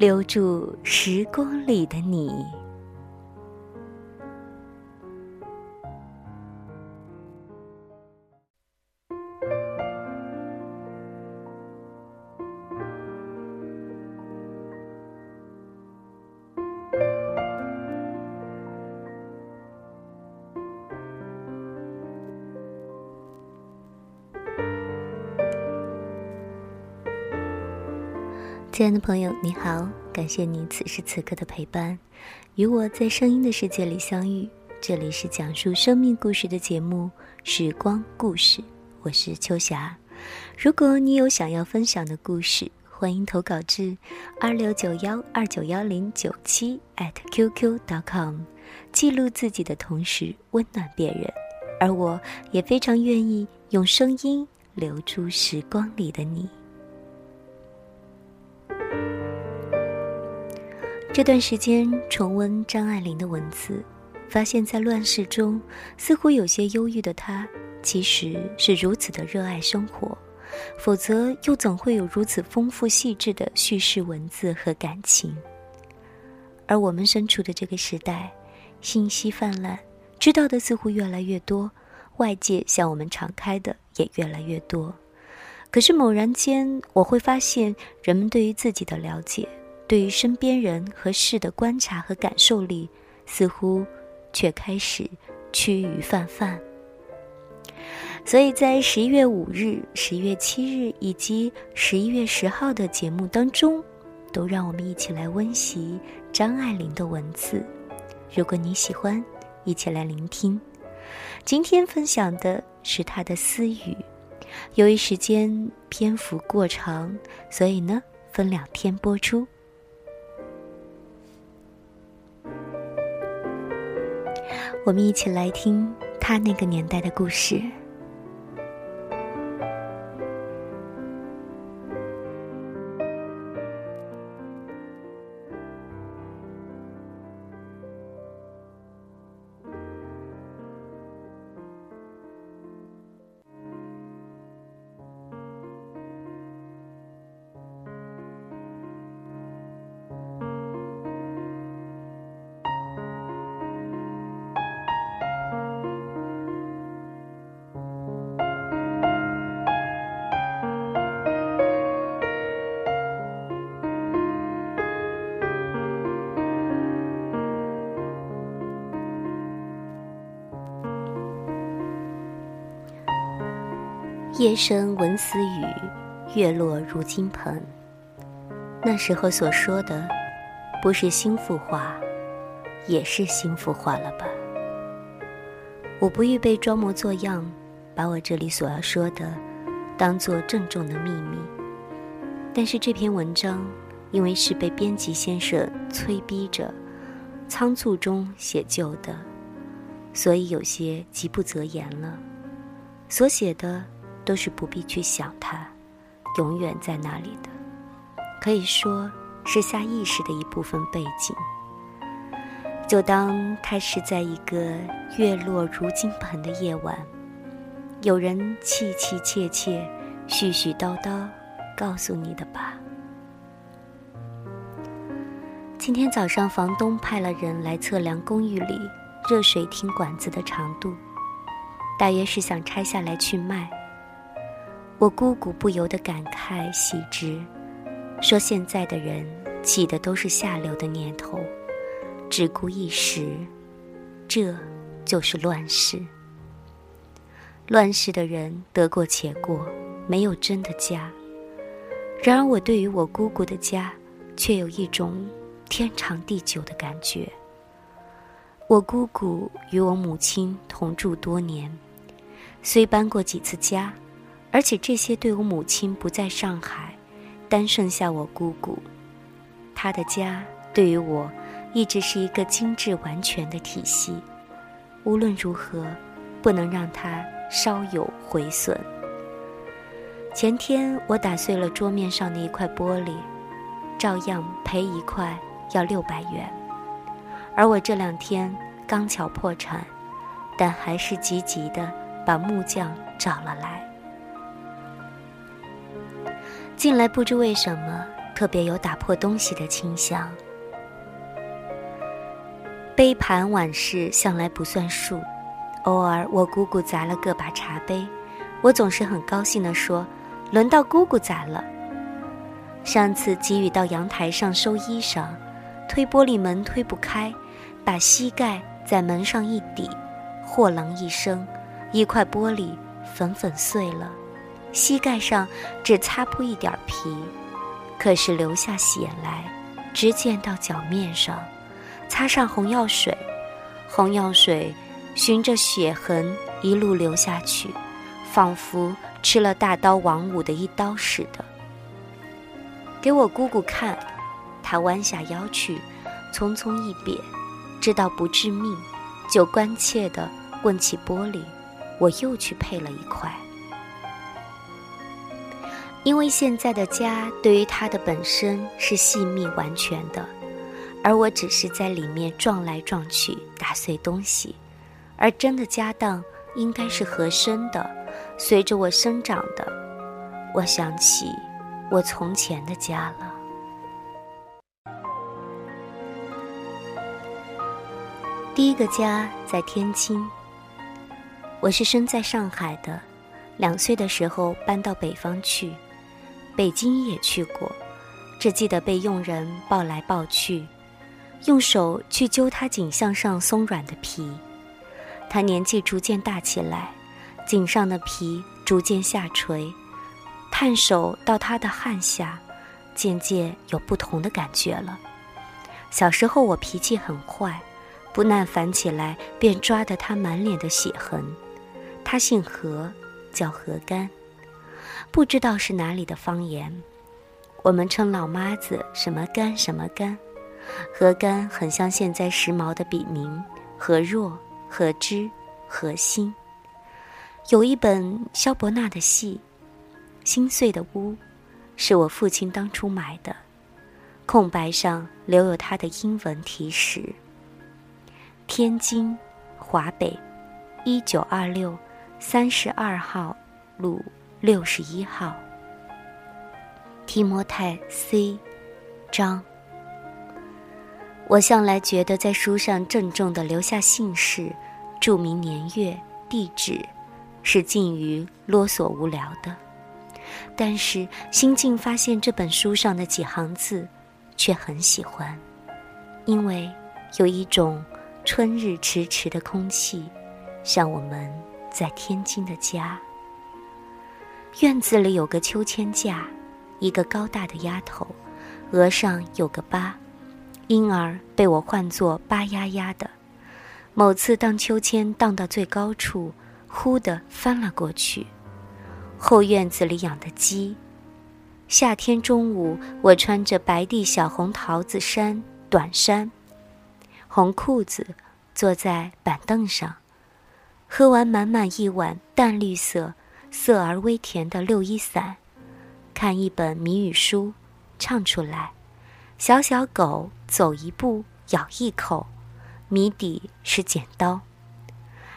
留住时光里的你。亲爱的朋友，你好，感谢你此时此刻的陪伴，与我在声音的世界里相遇。这里是讲述生命故事的节目《时光故事》，我是秋霞。如果你有想要分享的故事，欢迎投稿至二六九幺二九幺零九七 @QQ.com，记录自己的同时温暖别人，而我也非常愿意用声音留住时光里的你。这段时间重温张爱玲的文字，发现，在乱世中，似乎有些忧郁的她，其实是如此的热爱生活，否则又怎会有如此丰富细致的叙事文字和感情？而我们身处的这个时代，信息泛滥，知道的似乎越来越多，外界向我们敞开的也越来越多，可是猛然间，我会发现，人们对于自己的了解。对于身边人和事的观察和感受力，似乎却开始趋于泛泛。所以在十一月五日、十一月七日以及十一月十号的节目当中，都让我们一起来温习张爱玲的文字。如果你喜欢，一起来聆听。今天分享的是她的私语，由于时间篇幅过长，所以呢分两天播出。我们一起来听他那个年代的故事。夜深闻私语，月落如金盆。那时候所说的，不是心腹话，也是心腹话了吧？我不预备装模作样，把我这里所要说的，当做郑重的秘密。但是这篇文章，因为是被编辑先生催逼着，仓促中写就的，所以有些急不择言了。所写的。都是不必去想它，永远在那里的，可以说是下意识的一部分背景。就当它是在一个月落如金盆的夜晚，有人气气切切、絮絮叨叨告诉你的吧。今天早上，房东派了人来测量公寓里热水厅管子的长度，大约是想拆下来去卖。我姑姑不由得感慨喜之，说：“现在的人起的都是下流的念头，只顾一时，这就是乱世。乱世的人得过且过，没有真的家。然而我对于我姑姑的家，却有一种天长地久的感觉。我姑姑与我母亲同住多年，虽搬过几次家。”而且这些对我母亲不在上海，单剩下我姑姑，她的家对于我一直是一个精致完全的体系，无论如何，不能让它稍有毁损。前天我打碎了桌面上的一块玻璃，照样赔一块要六百元，而我这两天刚巧破产，但还是急急的把木匠找了来。近来不知为什么特别有打破东西的倾向。杯盘碗饰向来不算数，偶尔我姑姑砸了个把茶杯，我总是很高兴地说：“轮到姑姑砸了。”上次给予到阳台上收衣裳，推玻璃门推不开，把膝盖在门上一抵，货啷一声，一块玻璃粉粉碎了。膝盖上只擦破一点皮，可是流下血来，直溅到脚面上，擦上红药水，红药水循着血痕一路流下去，仿佛吃了大刀王五的一刀似的。给我姑姑看，她弯下腰去，匆匆一瞥，知道不致命，就关切地问起玻璃，我又去配了一块。因为现在的家对于它的本身是细密完全的，而我只是在里面撞来撞去，打碎东西，而真的家当应该是合身的，随着我生长的。我想起我从前的家了。第一个家在天津，我是生在上海的，两岁的时候搬到北方去。北京也去过，只记得被佣人抱来抱去，用手去揪他颈项上松软的皮。他年纪逐渐大起来，颈上的皮逐渐下垂，探手到他的汗下，渐渐有不同的感觉了。小时候我脾气很坏，不耐烦起来便抓得他满脸的血痕。他姓何，叫何干。不知道是哪里的方言，我们称老妈子什么干什么干，何干很像现在时髦的笔名何若、何知、何心。有一本萧伯纳的戏《心碎的屋》，是我父亲当初买的，空白上留有他的英文提示：天津，华北，一九二六，三十二号路。六十一号，提摩太 C，张。我向来觉得在书上郑重的留下姓氏、注明年月、地址，是近于啰嗦无聊的。但是新近发现这本书上的几行字，却很喜欢，因为有一种春日迟迟的空气，像我们在天津的家。院子里有个秋千架，一个高大的丫头，额上有个疤，因而被我唤作“疤丫丫”的。某次荡秋千荡到最高处，忽地翻了过去。后院子里养的鸡。夏天中午，我穿着白地小红桃子衫短衫，红裤子，坐在板凳上，喝完满满一碗淡绿色。涩而微甜的六一散，看一本谜语书，唱出来。小小狗走一步咬一口，谜底是剪刀。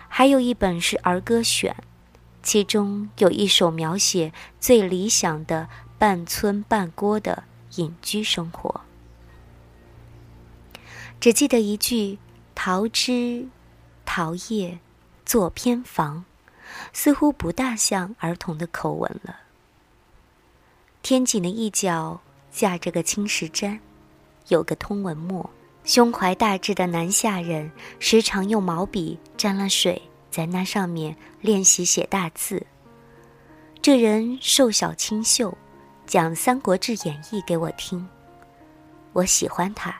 还有一本是儿歌选，其中有一首描写最理想的半村半郭的隐居生活。只记得一句：“桃枝，桃叶，作偏房。”似乎不大像儿童的口吻了。天井的一角架着个青石毡，有个通文墨。胸怀大志的南下人时常用毛笔沾了水，在那上面练习写大字。这人瘦小清秀，讲《三国志演义》给我听。我喜欢他，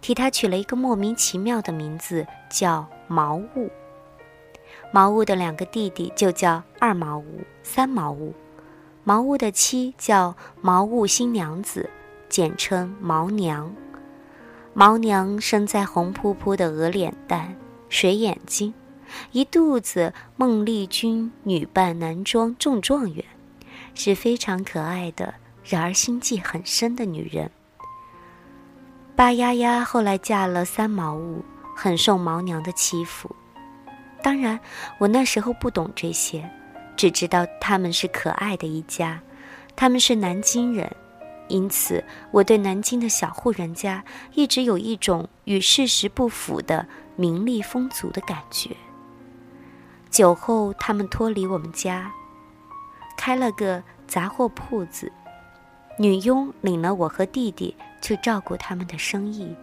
替他取了一个莫名其妙的名字，叫毛物。茅屋的两个弟弟就叫二茅屋、三茅屋，茅屋的妻叫茅屋新娘子，简称茅娘。毛娘生在红扑扑的鹅脸蛋、水眼睛，一肚子孟丽君女扮男装中状元，是非常可爱的，然而心计很深的女人。巴丫丫后来嫁了三毛五，很受毛娘的欺负。当然，我那时候不懂这些，只知道他们是可爱的一家，他们是南京人。因此，我对南京的小户人家一直有一种与事实不符的名利风俗的感觉。酒后，他们脱离我们家，开了个杂货铺子，女佣领了我和弟弟去照顾他们的生意，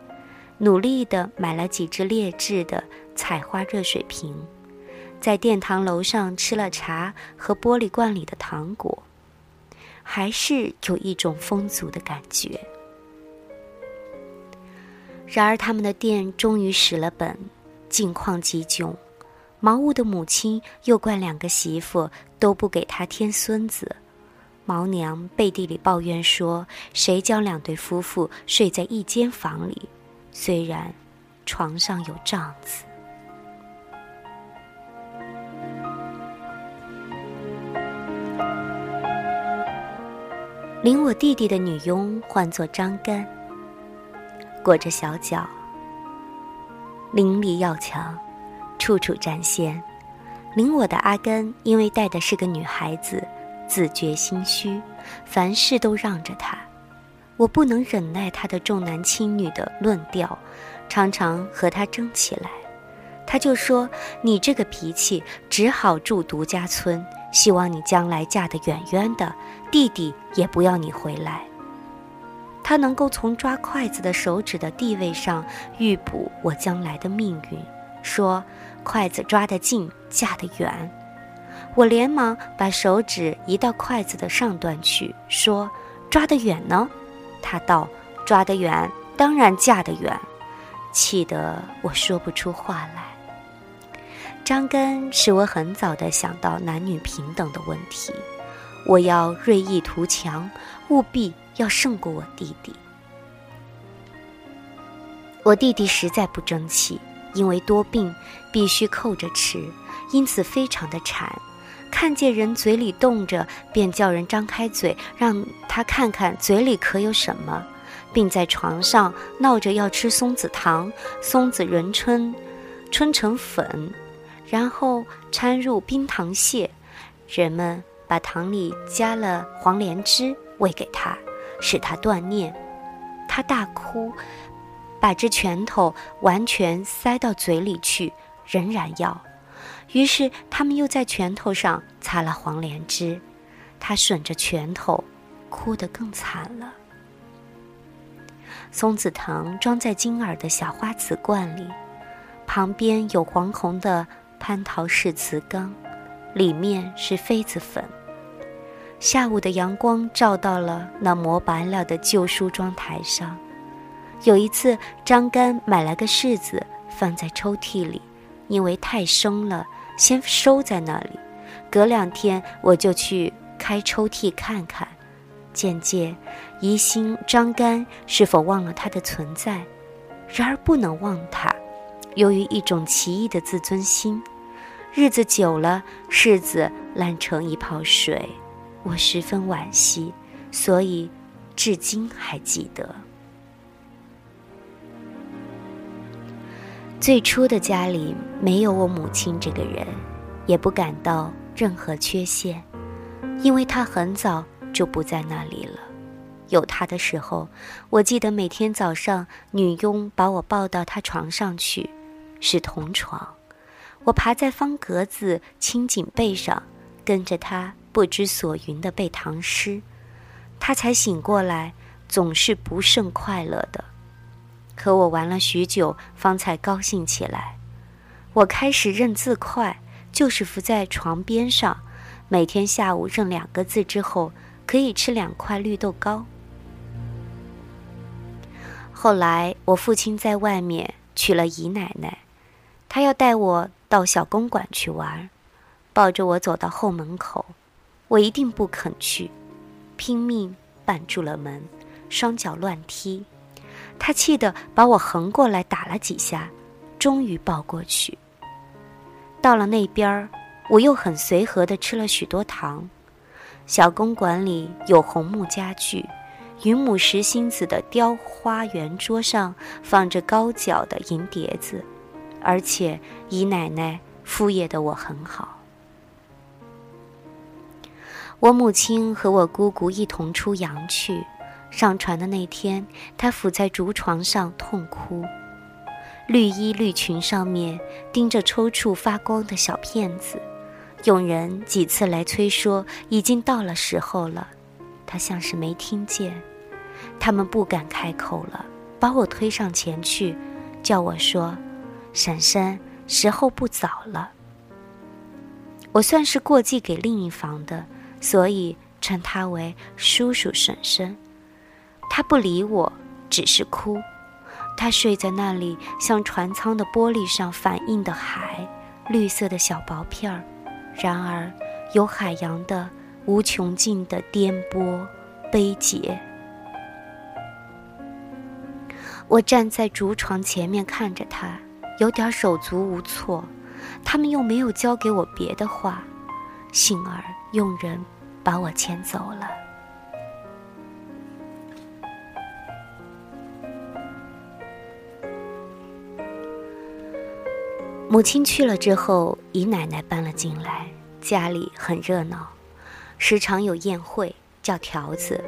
努力地买了几只劣质的采花热水瓶，在殿堂楼上吃了茶和玻璃罐里的糖果。还是有一种风俗的感觉。然而，他们的店终于蚀了本，境况极窘。毛物的母亲又怪两个媳妇都不给他添孙子。毛娘背地里抱怨说：“谁叫两对夫妇睡在一间房里？虽然床上有帐子。”领我弟弟的女佣唤作张干，裹着小脚，伶俐要强，处处占先。领我的阿甘因为带的是个女孩子，自觉心虚，凡事都让着她。我不能忍耐他的重男轻女的论调，常常和他争起来。他就说：“你这个脾气，只好住独家村。”希望你将来嫁得远远的，弟弟也不要你回来。他能够从抓筷子的手指的地位上预卜我将来的命运，说筷子抓得近，嫁得远。我连忙把手指移到筷子的上端去，说抓得远呢。他道抓得远，当然嫁得远，气得我说不出话来。张根使我很早的想到男女平等的问题，我要锐意图强，务必要胜过我弟弟。我弟弟实在不争气，因为多病，必须扣着吃，因此非常的馋，看见人嘴里动着，便叫人张开嘴，让他看看嘴里可有什么，并在床上闹着要吃松子糖、松子仁春、春成粉。然后掺入冰糖屑，人们把糖里加了黄连汁喂给他，使他断念。他大哭，把这拳头完全塞到嘴里去，仍然要。于是他们又在拳头上擦了黄连汁，他吮着拳头，哭得更惨了。松子糖装在金耳的小花瓷罐里，旁边有黄红的。蟠桃式瓷缸，里面是痱子粉。下午的阳光照到了那磨白了的旧梳妆台上。有一次，张干买来个柿子放在抽屉里，因为太生了，先收在那里。隔两天，我就去开抽屉看看，渐渐疑心张干是否忘了它的存在。然而不能忘它，由于一种奇异的自尊心。日子久了，柿子烂成一泡水，我十分惋惜，所以至今还记得。最初的家里没有我母亲这个人，也不感到任何缺陷，因为她很早就不在那里了。有她的时候，我记得每天早上女佣把我抱到她床上去，是同床。我爬在方格子青锦背上，跟着她不知所云的背唐诗，他才醒过来，总是不甚快乐的。可我玩了许久，方才高兴起来。我开始认字快，就是伏在床边上，每天下午认两个字之后，可以吃两块绿豆糕。后来我父亲在外面娶了姨奶奶，他要带我。到小公馆去玩，抱着我走到后门口，我一定不肯去，拼命绊住了门，双脚乱踢。他气得把我横过来打了几下，终于抱过去。到了那边儿，我又很随和地吃了许多糖。小公馆里有红木家具，云母石心子的雕花圆桌上放着高脚的银碟子，而且姨奶奶敷衍的我很好。我母亲和我姑姑一同出洋去，上船的那天，她伏在竹床上痛哭，绿衣绿裙上面钉着抽搐发光的小片子。佣人几次来催说已经到了时候了，他像是没听见。他们不敢开口了，把我推上前去，叫我说：“婶婶，时候不早了。”我算是过继给另一房的，所以称他为叔叔婶婶。他不理我，只是哭。他睡在那里，像船舱的玻璃上反映的海，绿色的小薄片儿。然而，有海洋的无穷尽的颠簸、悲结。我站在竹床前面看着他，有点手足无措。他们又没有教给我别的话，幸而佣人把我牵走了。母亲去了之后，姨奶奶搬了进来，家里很热闹，时常有宴会，叫条子。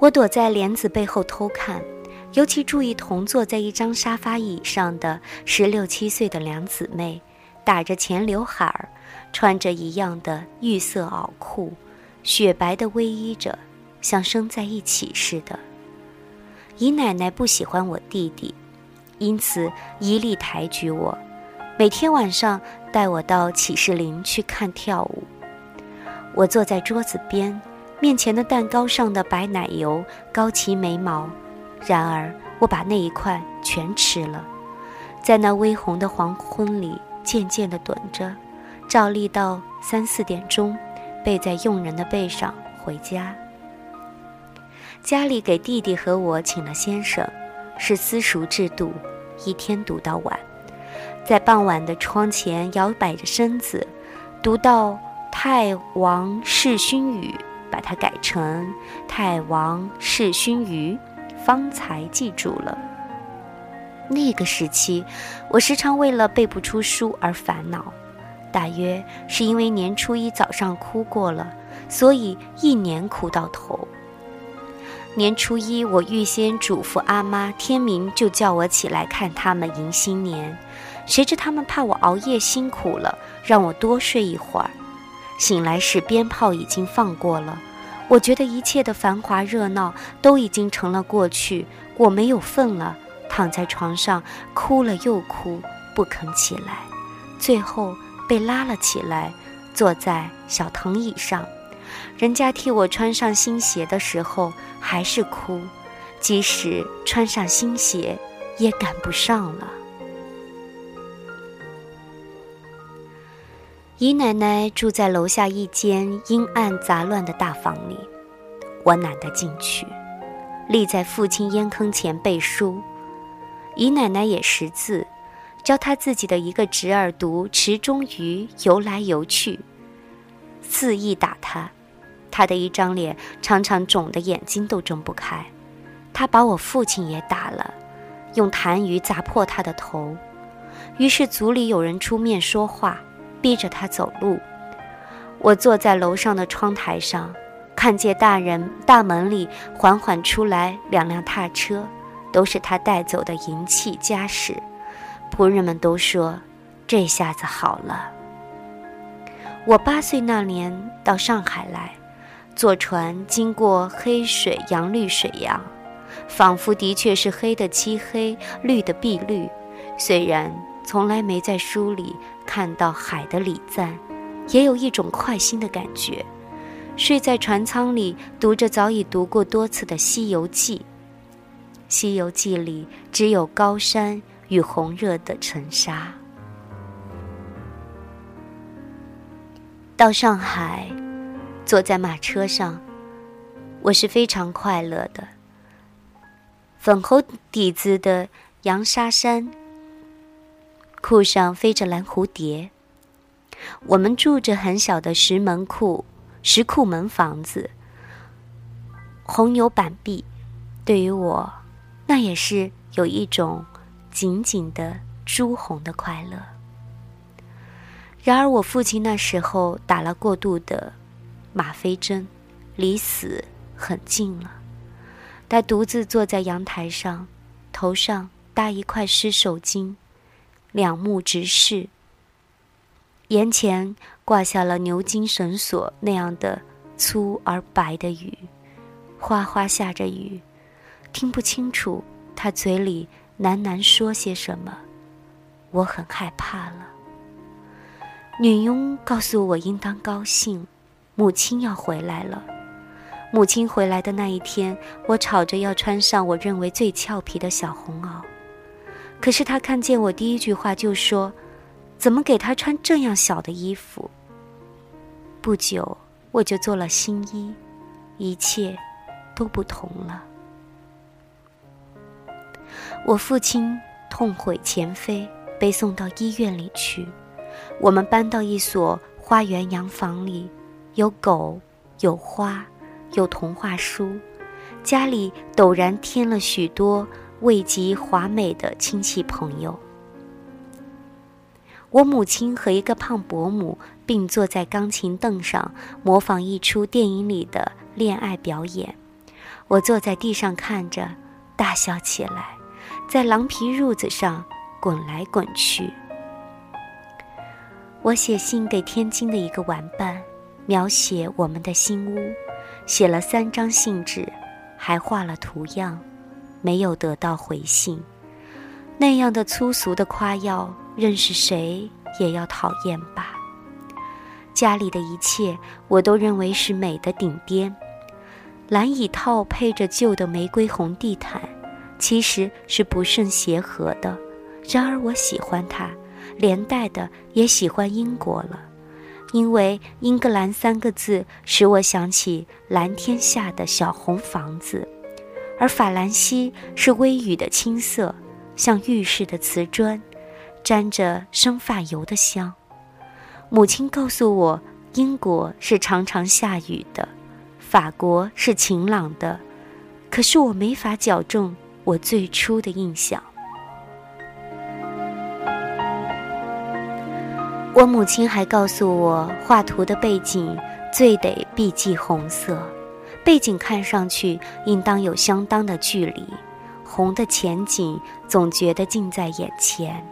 我躲在帘子背后偷看，尤其注意同坐在一张沙发椅上的十六七岁的两姊妹，打着前刘海儿，穿着一样的玉色袄裤，雪白的偎依着，像生在一起似的。姨奶奶不喜欢我弟弟，因此一力抬举我。每天晚上带我到启士林去看跳舞。我坐在桌子边，面前的蛋糕上的白奶油高齐眉毛，然而我把那一块全吃了。在那微红的黄昏里，渐渐地盹着，照例到三四点钟，背在佣人的背上回家。家里给弟弟和我请了先生，是私塾制度，一天读到晚。在傍晚的窗前摇摆着身子，读到“太王世勋语”，把它改成“太王世勋语”，方才记住了。那个时期，我时常为了背不出书而烦恼，大约是因为年初一早上哭过了，所以一年哭到头。年初一，我预先嘱咐阿妈，天明就叫我起来看他们迎新年。谁知他们怕我熬夜辛苦了，让我多睡一会儿。醒来时，鞭炮已经放过了。我觉得一切的繁华热闹都已经成了过去，我没有份了，躺在床上哭了又哭，不肯起来。最后被拉了起来，坐在小藤椅上。人家替我穿上新鞋的时候，还是哭，即使穿上新鞋，也赶不上了。姨奶奶住在楼下一间阴暗杂乱的大房里，我懒得进去，立在父亲烟坑前背书。姨奶奶也识字，教他自己的一个侄儿读池中鱼游来游去，肆意打他，他的一张脸常常肿得眼睛都睁不开。他把我父亲也打了，用痰盂砸破他的头。于是族里有人出面说话。逼着他走路，我坐在楼上的窗台上，看见大人大门里缓缓出来两辆踏车，都是他带走的银器家什。仆人们都说，这下子好了。我八岁那年到上海来，坐船经过黑水杨绿水洋，仿佛的确是黑的漆黑，绿的碧绿，虽然。从来没在书里看到海的礼赞，也有一种快心的感觉。睡在船舱里，读着早已读过多次的《西游记》。《西游记》里只有高山与红热的尘沙。到上海，坐在马车上，我是非常快乐的。粉红底子的洋纱衫，裤上飞着蓝蝴蝶。我们住着很小的石门库石库门房子，红油板壁。对于我，那也是有一种紧紧的朱红的快乐。然而，我父亲那时候打了过度的吗啡针，离死很近了。他独自坐在阳台上，头上搭一块湿手巾，两目直视。眼前挂下了牛筋绳索那样的粗而白的雨，哗哗下着雨，听不清楚他嘴里喃喃说些什么，我很害怕了。女佣告诉我应当高兴，母亲要回来了。母亲回来的那一天，我吵着要穿上我认为最俏皮的小红袄，可是她看见我第一句话就说。怎么给她穿这样小的衣服？不久我就做了新衣，一切都不同了。我父亲痛悔前非，被送到医院里去。我们搬到一所花园洋房里，有狗，有花，有童话书，家里陡然添了许多未及华美的亲戚朋友。我母亲和一个胖伯母并坐在钢琴凳上，模仿一出电影里的恋爱表演。我坐在地上看着，大笑起来，在狼皮褥子上滚来滚去。我写信给天津的一个玩伴，描写我们的新屋，写了三张信纸，还画了图样，没有得到回信。那样的粗俗的夸耀。认识谁也要讨厌吧。家里的一切我都认为是美的顶巅。蓝椅套配着旧的玫瑰红地毯，其实是不甚协和的。然而我喜欢它，连带的也喜欢英国了，因为英格兰三个字使我想起蓝天下的小红房子，而法兰西是微雨的青色，像浴室的瓷砖。沾着生发油的香。母亲告诉我，英国是常常下雨的，法国是晴朗的。可是我没法矫正我最初的印象。我母亲还告诉我，画图的背景最得必记红色，背景看上去应当有相当的距离，红的前景总觉得近在眼前。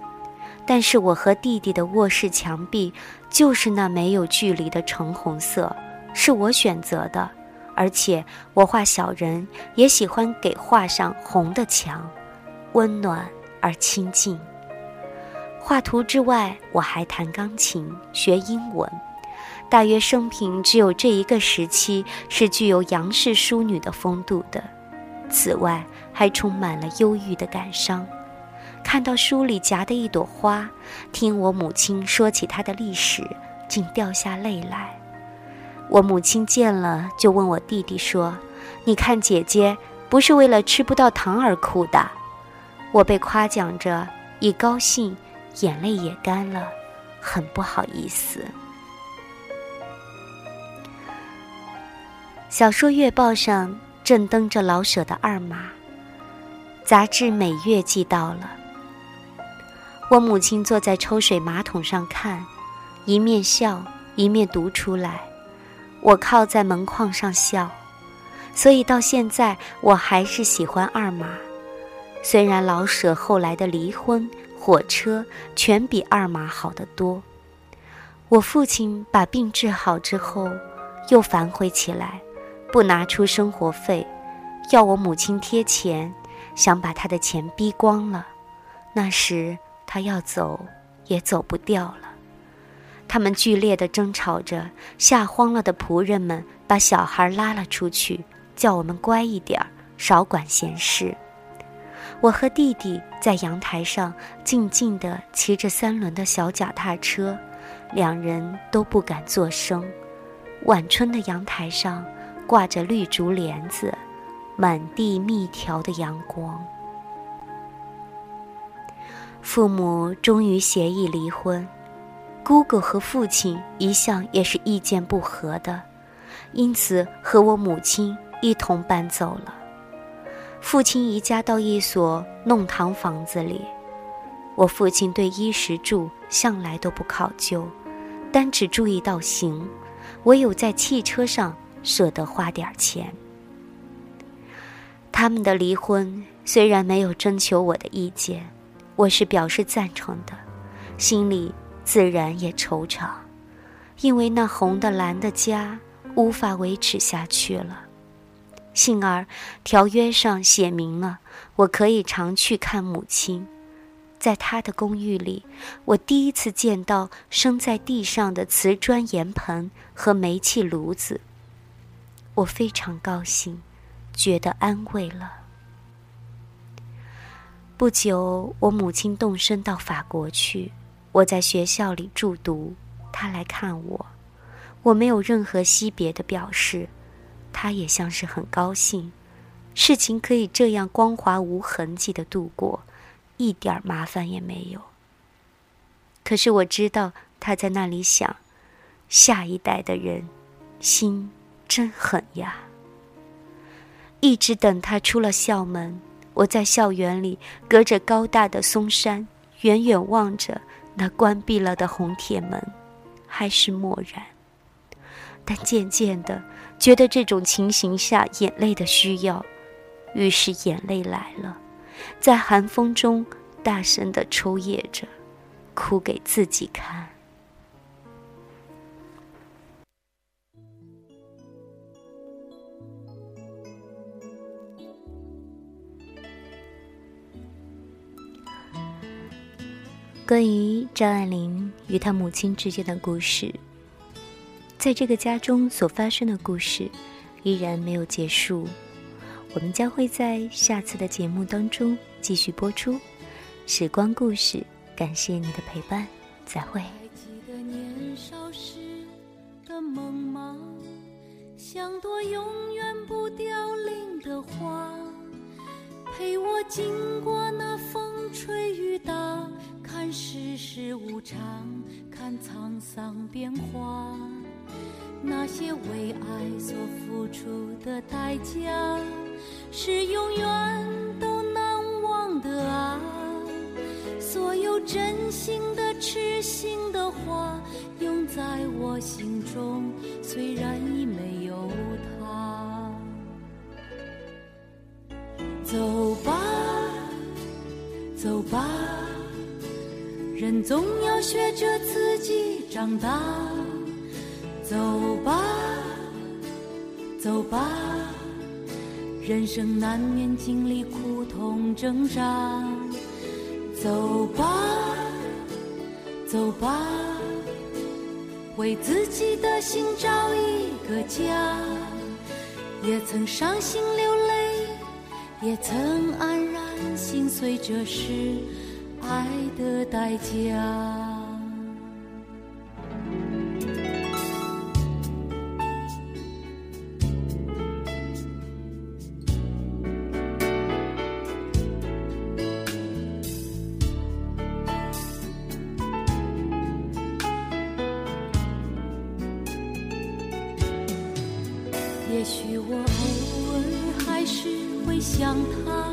但是我和弟弟的卧室墙壁就是那没有距离的橙红色，是我选择的，而且我画小人也喜欢给画上红的墙，温暖而亲近。画图之外，我还弹钢琴、学英文。大约生平只有这一个时期是具有杨氏淑女的风度的，此外还充满了忧郁的感伤。看到书里夹的一朵花，听我母亲说起它的历史，竟掉下泪来。我母亲见了，就问我弟弟说：“你看姐姐不是为了吃不到糖而哭的。”我被夸奖着，一高兴，眼泪也干了，很不好意思。小说月报上正登着老舍的《二马》，杂志每月寄到了。我母亲坐在抽水马桶上看，一面笑一面读出来。我靠在门框上笑，所以到现在我还是喜欢二马。虽然老舍后来的离婚、火车全比二马好得多。我父亲把病治好之后，又反悔起来，不拿出生活费，要我母亲贴钱，想把他的钱逼光了。那时。他要走，也走不掉了。他们剧烈的争吵着，吓慌了的仆人们把小孩拉了出去，叫我们乖一点儿，少管闲事。我和弟弟在阳台上静静地骑着三轮的小脚踏车，两人都不敢作声。晚春的阳台上挂着绿竹帘子，满地密条的阳光。父母终于协议离婚，姑姑和父亲一向也是意见不合的，因此和我母亲一同搬走了。父亲移家到一所弄堂房子里，我父亲对衣食住向来都不考究，单只注意到行，唯有在汽车上舍得花点钱。他们的离婚虽然没有征求我的意见。我是表示赞成的，心里自然也惆怅，因为那红的蓝的家无法维持下去了。幸而条约上写明了，我可以常去看母亲。在她的公寓里，我第一次见到生在地上的瓷砖盐盆和煤气炉子，我非常高兴，觉得安慰了。不久，我母亲动身到法国去，我在学校里住读，他来看我，我没有任何惜别的表示，他也像是很高兴，事情可以这样光滑无痕迹的度过，一点麻烦也没有。可是我知道他在那里想，下一代的人，心真狠呀。一直等他出了校门。我在校园里，隔着高大的松山，远远望着那关闭了的红铁门，还是漠然。但渐渐的，觉得这种情形下眼泪的需要，于是眼泪来了，在寒风中大声的抽噎着，哭给自己看。关于张爱玲与她母亲之间的故事，在这个家中所发生的故事依然没有结束。我们将会在下次的节目当中继续播出《时光故事》。感谢你的陪伴，再会。走吧。人总要学着自己长大，走吧，走吧，人生难免经历苦痛挣扎，走吧，走吧，为自己的心找一个家，也曾伤心流泪，也曾黯心碎，这是。爱的代价。也许我偶尔还是会想他，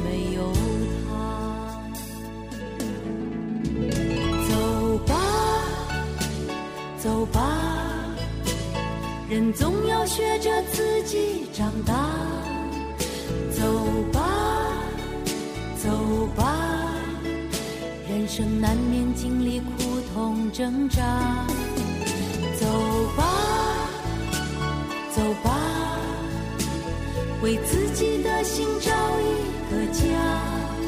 走吧人总要学着自己长大走吧走吧人生难免经历苦痛挣扎走吧走吧为自己的心找一个家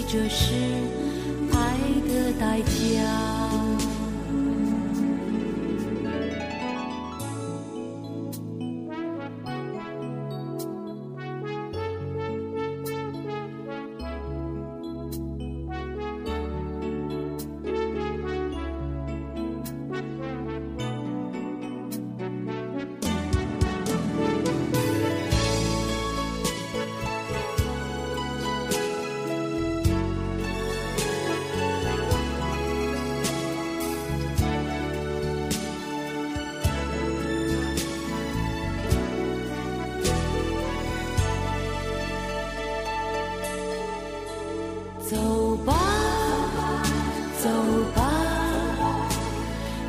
这是爱的代价。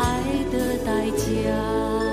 爱的代价。